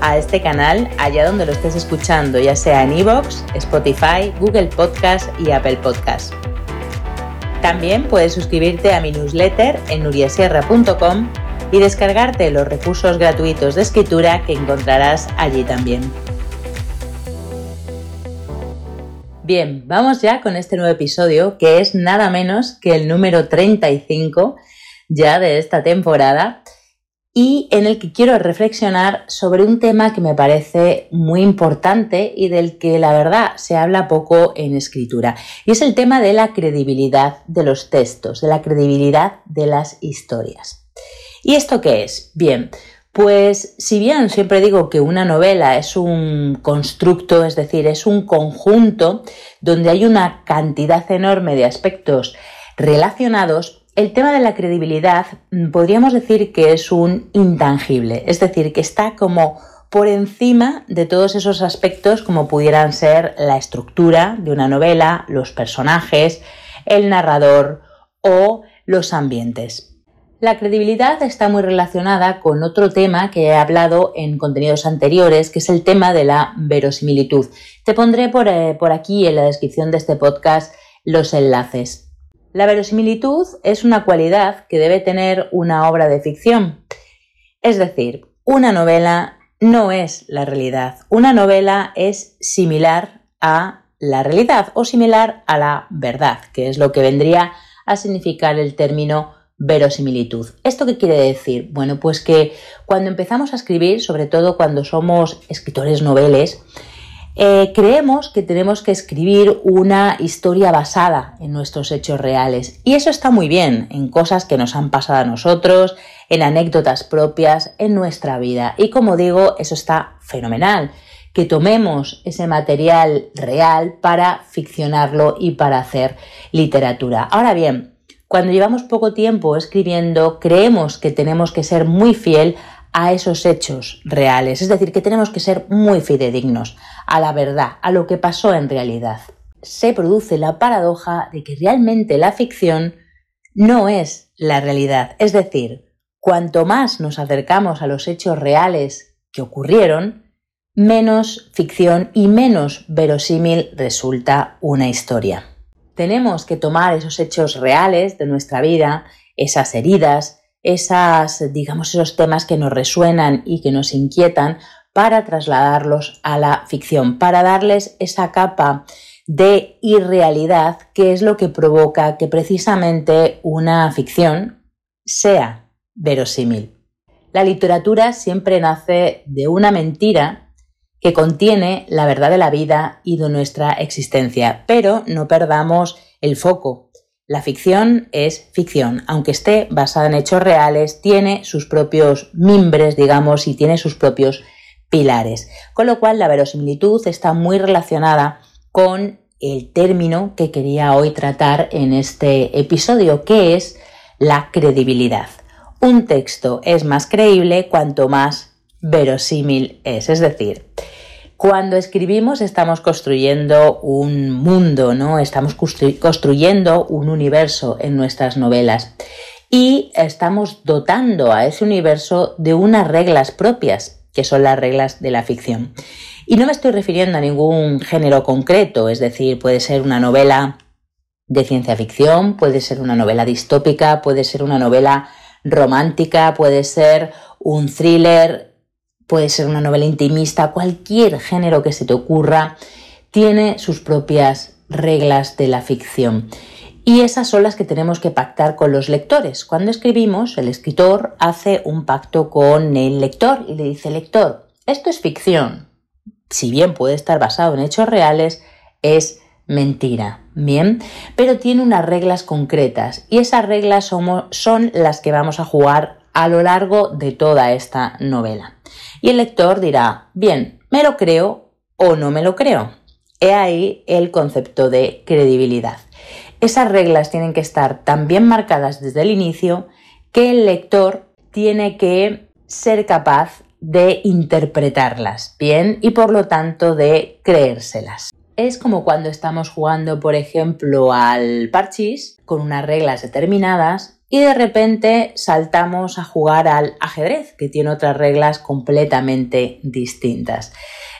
a este canal allá donde lo estés escuchando, ya sea en iVoox, Spotify, Google Podcast y Apple Podcast. También puedes suscribirte a mi newsletter en nuriasierra.com y descargarte los recursos gratuitos de escritura que encontrarás allí también. Bien, vamos ya con este nuevo episodio que es nada menos que el número 35 ya de esta temporada y en el que quiero reflexionar sobre un tema que me parece muy importante y del que la verdad se habla poco en escritura. Y es el tema de la credibilidad de los textos, de la credibilidad de las historias. ¿Y esto qué es? Bien, pues si bien siempre digo que una novela es un constructo, es decir, es un conjunto donde hay una cantidad enorme de aspectos relacionados, el tema de la credibilidad mm, podríamos decir que es un intangible, es decir, que está como por encima de todos esos aspectos como pudieran ser la estructura de una novela, los personajes, el narrador o los ambientes. La credibilidad está muy relacionada con otro tema que he hablado en contenidos anteriores, que es el tema de la verosimilitud. Te pondré por, eh, por aquí en la descripción de este podcast los enlaces. La verosimilitud es una cualidad que debe tener una obra de ficción. Es decir, una novela no es la realidad. Una novela es similar a la realidad o similar a la verdad, que es lo que vendría a significar el término verosimilitud. ¿Esto qué quiere decir? Bueno, pues que cuando empezamos a escribir, sobre todo cuando somos escritores noveles, eh, creemos que tenemos que escribir una historia basada en nuestros hechos reales. Y eso está muy bien, en cosas que nos han pasado a nosotros, en anécdotas propias, en nuestra vida. Y como digo, eso está fenomenal. Que tomemos ese material real para ficcionarlo y para hacer literatura. Ahora bien, cuando llevamos poco tiempo escribiendo, creemos que tenemos que ser muy fiel a esos hechos reales, es decir, que tenemos que ser muy fidedignos a la verdad, a lo que pasó en realidad. Se produce la paradoja de que realmente la ficción no es la realidad, es decir, cuanto más nos acercamos a los hechos reales que ocurrieron, menos ficción y menos verosímil resulta una historia. Tenemos que tomar esos hechos reales de nuestra vida, esas heridas, esas, digamos, esos temas que nos resuenan y que nos inquietan para trasladarlos a la ficción, para darles esa capa de irrealidad que es lo que provoca que precisamente una ficción sea verosímil. La literatura siempre nace de una mentira que contiene la verdad de la vida y de nuestra existencia, pero no perdamos el foco, la ficción es ficción, aunque esté basada en hechos reales, tiene sus propios mimbres, digamos, y tiene sus propios pilares. Con lo cual, la verosimilitud está muy relacionada con el término que quería hoy tratar en este episodio, que es la credibilidad. Un texto es más creíble cuanto más verosímil es, es decir, cuando escribimos estamos construyendo un mundo, ¿no? Estamos construyendo un universo en nuestras novelas y estamos dotando a ese universo de unas reglas propias, que son las reglas de la ficción. Y no me estoy refiriendo a ningún género concreto, es decir, puede ser una novela de ciencia ficción, puede ser una novela distópica, puede ser una novela romántica, puede ser un thriller, puede ser una novela intimista, cualquier género que se te ocurra, tiene sus propias reglas de la ficción. Y esas son las que tenemos que pactar con los lectores. Cuando escribimos, el escritor hace un pacto con el lector y le dice, lector, esto es ficción. Si bien puede estar basado en hechos reales, es mentira. Bien, pero tiene unas reglas concretas y esas reglas son las que vamos a jugar a lo largo de toda esta novela. Y el lector dirá, bien, ¿me lo creo o no me lo creo? He ahí el concepto de credibilidad. Esas reglas tienen que estar tan bien marcadas desde el inicio que el lector tiene que ser capaz de interpretarlas bien y por lo tanto de creérselas. Es como cuando estamos jugando, por ejemplo, al parchís con unas reglas determinadas y de repente saltamos a jugar al ajedrez, que tiene otras reglas completamente distintas.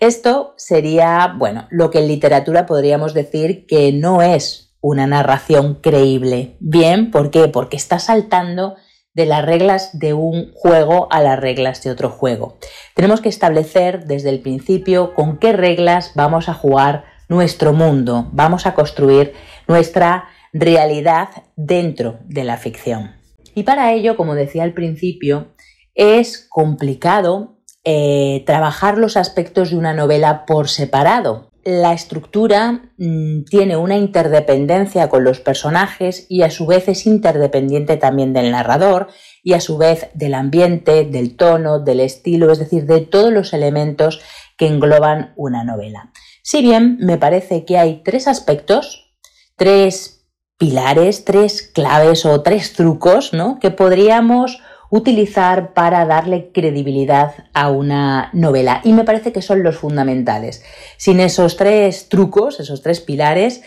Esto sería, bueno, lo que en literatura podríamos decir que no es una narración creíble. Bien, ¿por qué? Porque está saltando de las reglas de un juego a las reglas de otro juego. Tenemos que establecer desde el principio con qué reglas vamos a jugar nuestro mundo, vamos a construir nuestra realidad dentro de la ficción. Y para ello, como decía al principio, es complicado eh, trabajar los aspectos de una novela por separado. La estructura mm, tiene una interdependencia con los personajes y a su vez es interdependiente también del narrador y a su vez del ambiente, del tono, del estilo, es decir, de todos los elementos que engloban una novela. Si bien me parece que hay tres aspectos, tres pilares, tres claves o tres trucos ¿no? que podríamos utilizar para darle credibilidad a una novela. Y me parece que son los fundamentales. Sin esos tres trucos, esos tres pilares,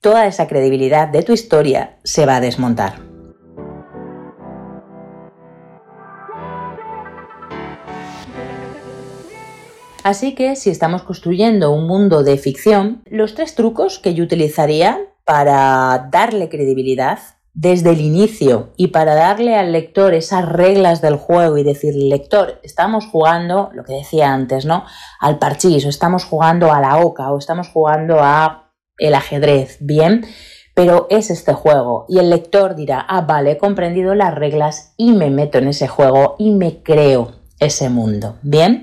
toda esa credibilidad de tu historia se va a desmontar. Así que si estamos construyendo un mundo de ficción, los tres trucos que yo utilizaría para darle credibilidad desde el inicio y para darle al lector esas reglas del juego y decir, lector, estamos jugando, lo que decía antes, ¿no? Al parchís, o estamos jugando a la oca, o estamos jugando a el ajedrez, bien, pero es este juego y el lector dirá, ah, vale, he comprendido las reglas y me meto en ese juego y me creo ese mundo, bien.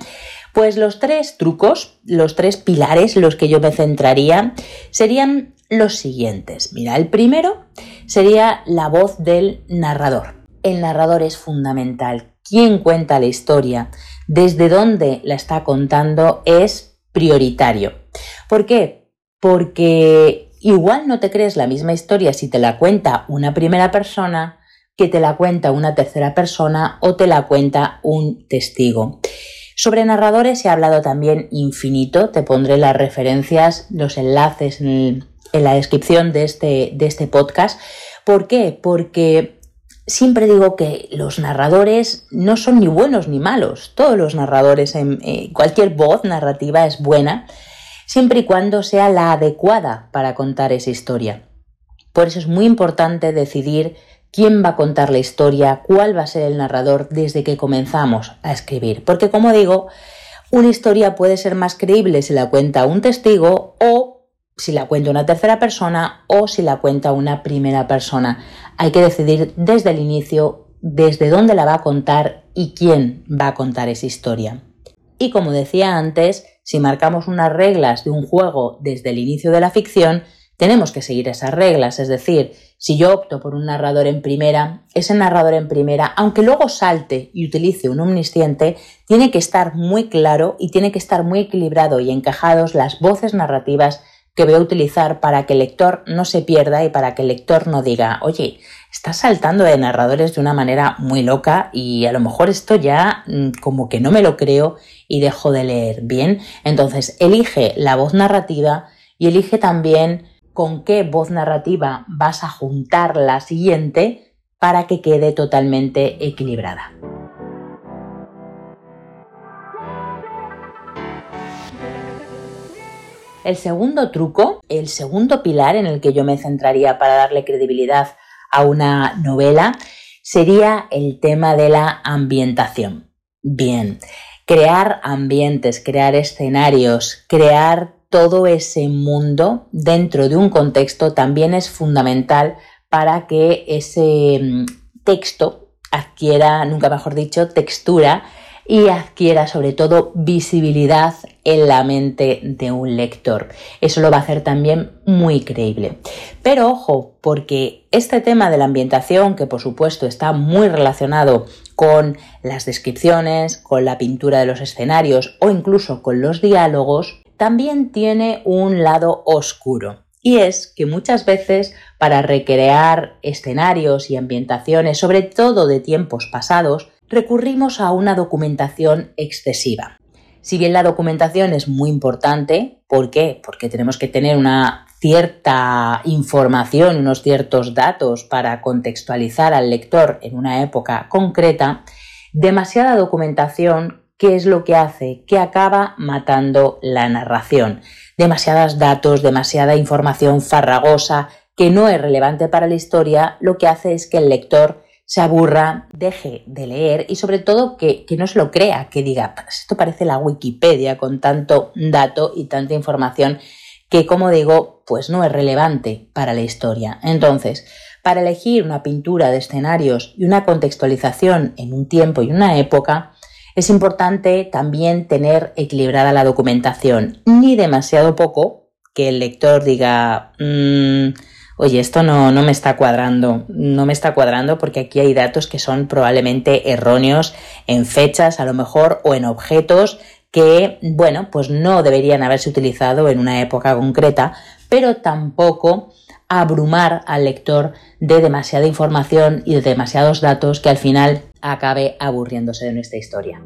Pues los tres trucos, los tres pilares, los que yo me centraría, serían los siguientes. Mira, el primero sería la voz del narrador. El narrador es fundamental. Quien cuenta la historia, desde dónde la está contando, es prioritario. ¿Por qué? Porque igual no te crees la misma historia si te la cuenta una primera persona que te la cuenta una tercera persona o te la cuenta un testigo. Sobre narradores he hablado también infinito, te pondré las referencias, los enlaces en, la descripción de este, de este podcast. ¿Por qué? Porque siempre digo que los narradores no son ni buenos ni malos. Todos los narradores, en eh, cualquier voz narrativa es buena, siempre y cuando sea la adecuada para contar esa historia. Por eso es muy importante decidir quién va a contar la historia, cuál va a ser el narrador desde que comenzamos a escribir. Porque como digo, una historia puede ser más creíble si la cuenta un testigo o si la cuenta una tercera persona o si la cuenta una primera persona. Hay que decidir desde el inicio desde dónde la va a contar y quién va a contar esa historia. Y como decía antes, si marcamos unas reglas de un juego desde el inicio de la ficción, tenemos que seguir esas reglas, es decir, si yo opto por un narrador en primera, ese narrador en primera, aunque luego salte y utilice un omnisciente, tiene que estar muy claro y tiene que estar muy equilibrado y encajados las voces narrativas que voy a utilizar para que el lector no se pierda y para que el lector no diga, oye, estás saltando de narradores de una manera muy loca y a lo mejor esto ya mm, como que no me lo creo y dejo de leer bien. Entonces, elige la voz narrativa y elige también con qué voz narrativa vas a juntar la siguiente para que quede totalmente equilibrada. El segundo truco, el segundo pilar en el que yo me centraría para darle credibilidad a una novela, sería el tema de la ambientación. Bien, crear ambientes, crear escenarios, crear todo ese mundo dentro de un contexto también es fundamental para que ese mm, texto adquiera, nunca mejor dicho, textura y adquiera sobre todo visibilidad en la mente de un lector. Eso lo va a hacer también muy creíble. Pero ojo, porque este tema de la ambientación, que por supuesto está muy relacionado con las descripciones, con la pintura de los escenarios o incluso con los diálogos, también tiene un lado oscuro. Y es que muchas veces para recrear escenarios y ambientaciones, sobre todo de tiempos pasados, recurrimos a una documentación excesiva. Si bien la documentación es muy importante, ¿por qué? Porque tenemos que tener una cierta información, unos ciertos datos para contextualizar al lector en una época concreta, demasiada documentación, ¿qué es lo que hace? Que acaba matando la narración. Demasiados datos, demasiada información farragosa que no es relevante para la historia, lo que hace es que el lector se aburra, deje de leer y sobre todo que, no se lo crea, que diga, pues esto parece la Wikipedia con tanto dato y tanta información que, como digo, pues no es relevante para la historia. Entonces, para elegir una pintura de escenarios y una contextualización en un tiempo y una época, es importante también tener equilibrada la documentación, ni demasiado poco, que el lector diga, mm, oye, esto no, no me está cuadrando, no me está cuadrando porque aquí hay datos que son probablemente erróneos en fechas a lo mejor o en objetos que, bueno, pues no deberían haberse utilizado en una época concreta, pero tampoco abrumar al lector de demasiada información y de demasiados datos que al final acabe aburriéndose de nuestra historia.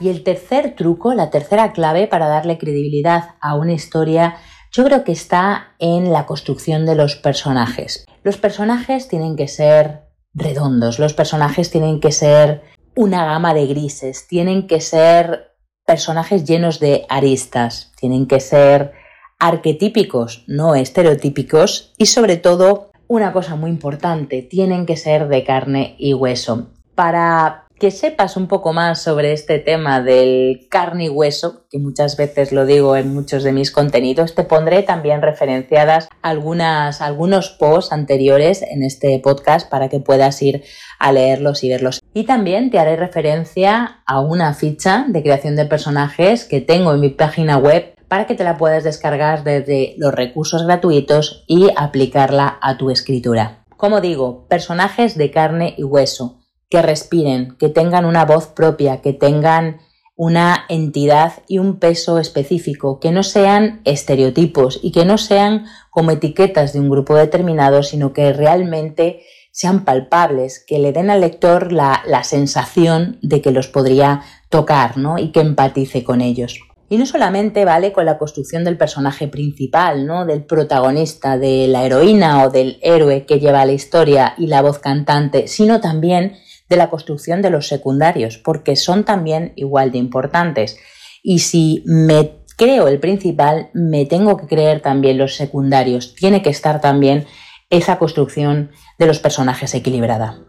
Y el tercer truco, la tercera clave para darle credibilidad a una historia, yo creo que está en la construcción de los personajes. Los personajes tienen que ser redondos, los personajes tienen que ser una gama de grises, tienen que ser personajes llenos de aristas, tienen que ser arquetípicos, no estereotípicos y sobre todo una cosa muy importante, tienen que ser de carne y hueso. Para que sepas un poco más sobre este tema del carne y hueso, que muchas veces lo digo en muchos de mis contenidos, te pondré también referenciadas algunas, algunos posts anteriores en este podcast para que puedas ir a leerlos y verlos. Y también te haré referencia a una ficha de creación de personajes que tengo en mi página web para que te la puedas descargar desde los recursos gratuitos y aplicarla a tu escritura. Como digo, personajes de carne y hueso que respiren, que tengan una voz propia, que tengan una entidad y un peso específico, que no sean estereotipos y que no sean como etiquetas de un grupo determinado, sino que realmente sean palpables, que le den al lector la, la sensación de que los podría tocar ¿no? y que empatice con ellos. Y no solamente vale con la construcción del personaje principal, ¿no? Del protagonista, de la heroína o del héroe que lleva la historia y la voz cantante, sino también de la construcción de los secundarios, porque son también igual de importantes. Y si me creo el principal, me tengo que creer también los secundarios. Tiene que estar también esa construcción de los personajes equilibrada.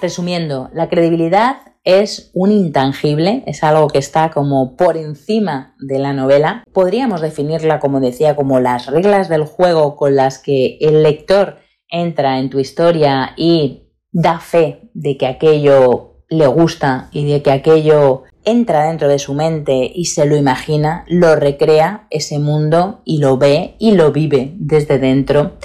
Resumiendo, la credibilidad es un intangible, es algo que está como por encima de la novela. Podríamos definirla, como decía, como las reglas del juego con las que el lector entra en tu historia y da fe de que aquello le gusta y de que aquello entra dentro de su mente y se lo imagina, lo recrea ese mundo y lo ve y lo vive desde dentro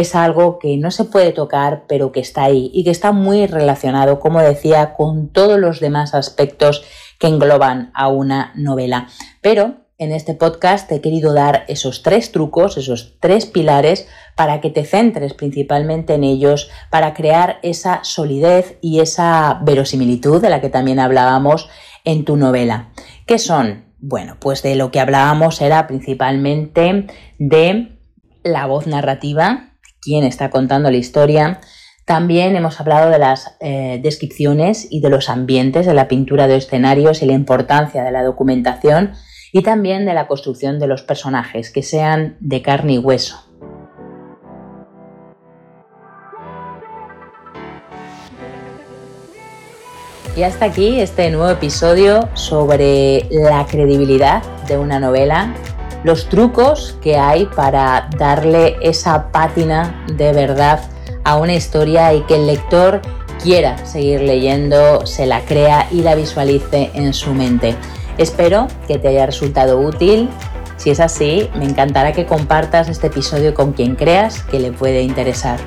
es algo que no se puede tocar, pero que está ahí y que está muy relacionado, como decía, con todos los demás aspectos que engloban a una novela. Pero en este podcast te he querido dar esos tres trucos, esos tres pilares para que te centres principalmente en ellos, para crear esa solidez y esa verosimilitud de la que también hablábamos en tu novela. ¿Qué son? Bueno, pues de lo que hablábamos era principalmente de la voz narrativa, quién está contando la historia. También hemos hablado de las eh, descripciones y de los ambientes de la pintura de escenarios y la importancia de la documentación y también de la construcción de los personajes, que sean de carne y hueso. Y hasta aquí este nuevo episodio sobre la credibilidad de una novela, los trucos que hay para darle esa pátina de verdad a una historia y que el lector quiera seguir leyendo, se la crea y la visualice en su mente. Espero que te haya resultado útil. Si es así, me encantará que compartas este episodio con quien creas que le puede interesar.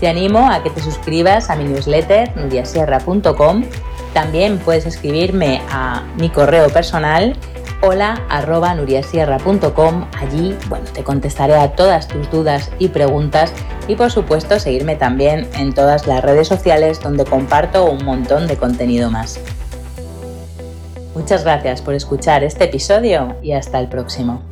Te animo a que te suscribas a mi newsletter nudiasierra.com. También puedes escribirme a mi correo personal hola arroba nuriasierra.com. Allí, bueno, te contestaré a todas tus dudas y preguntas y por supuesto seguirme también en todas las redes sociales donde comparto un montón de contenido más. Muchas gracias por escuchar este episodio y hasta el próximo.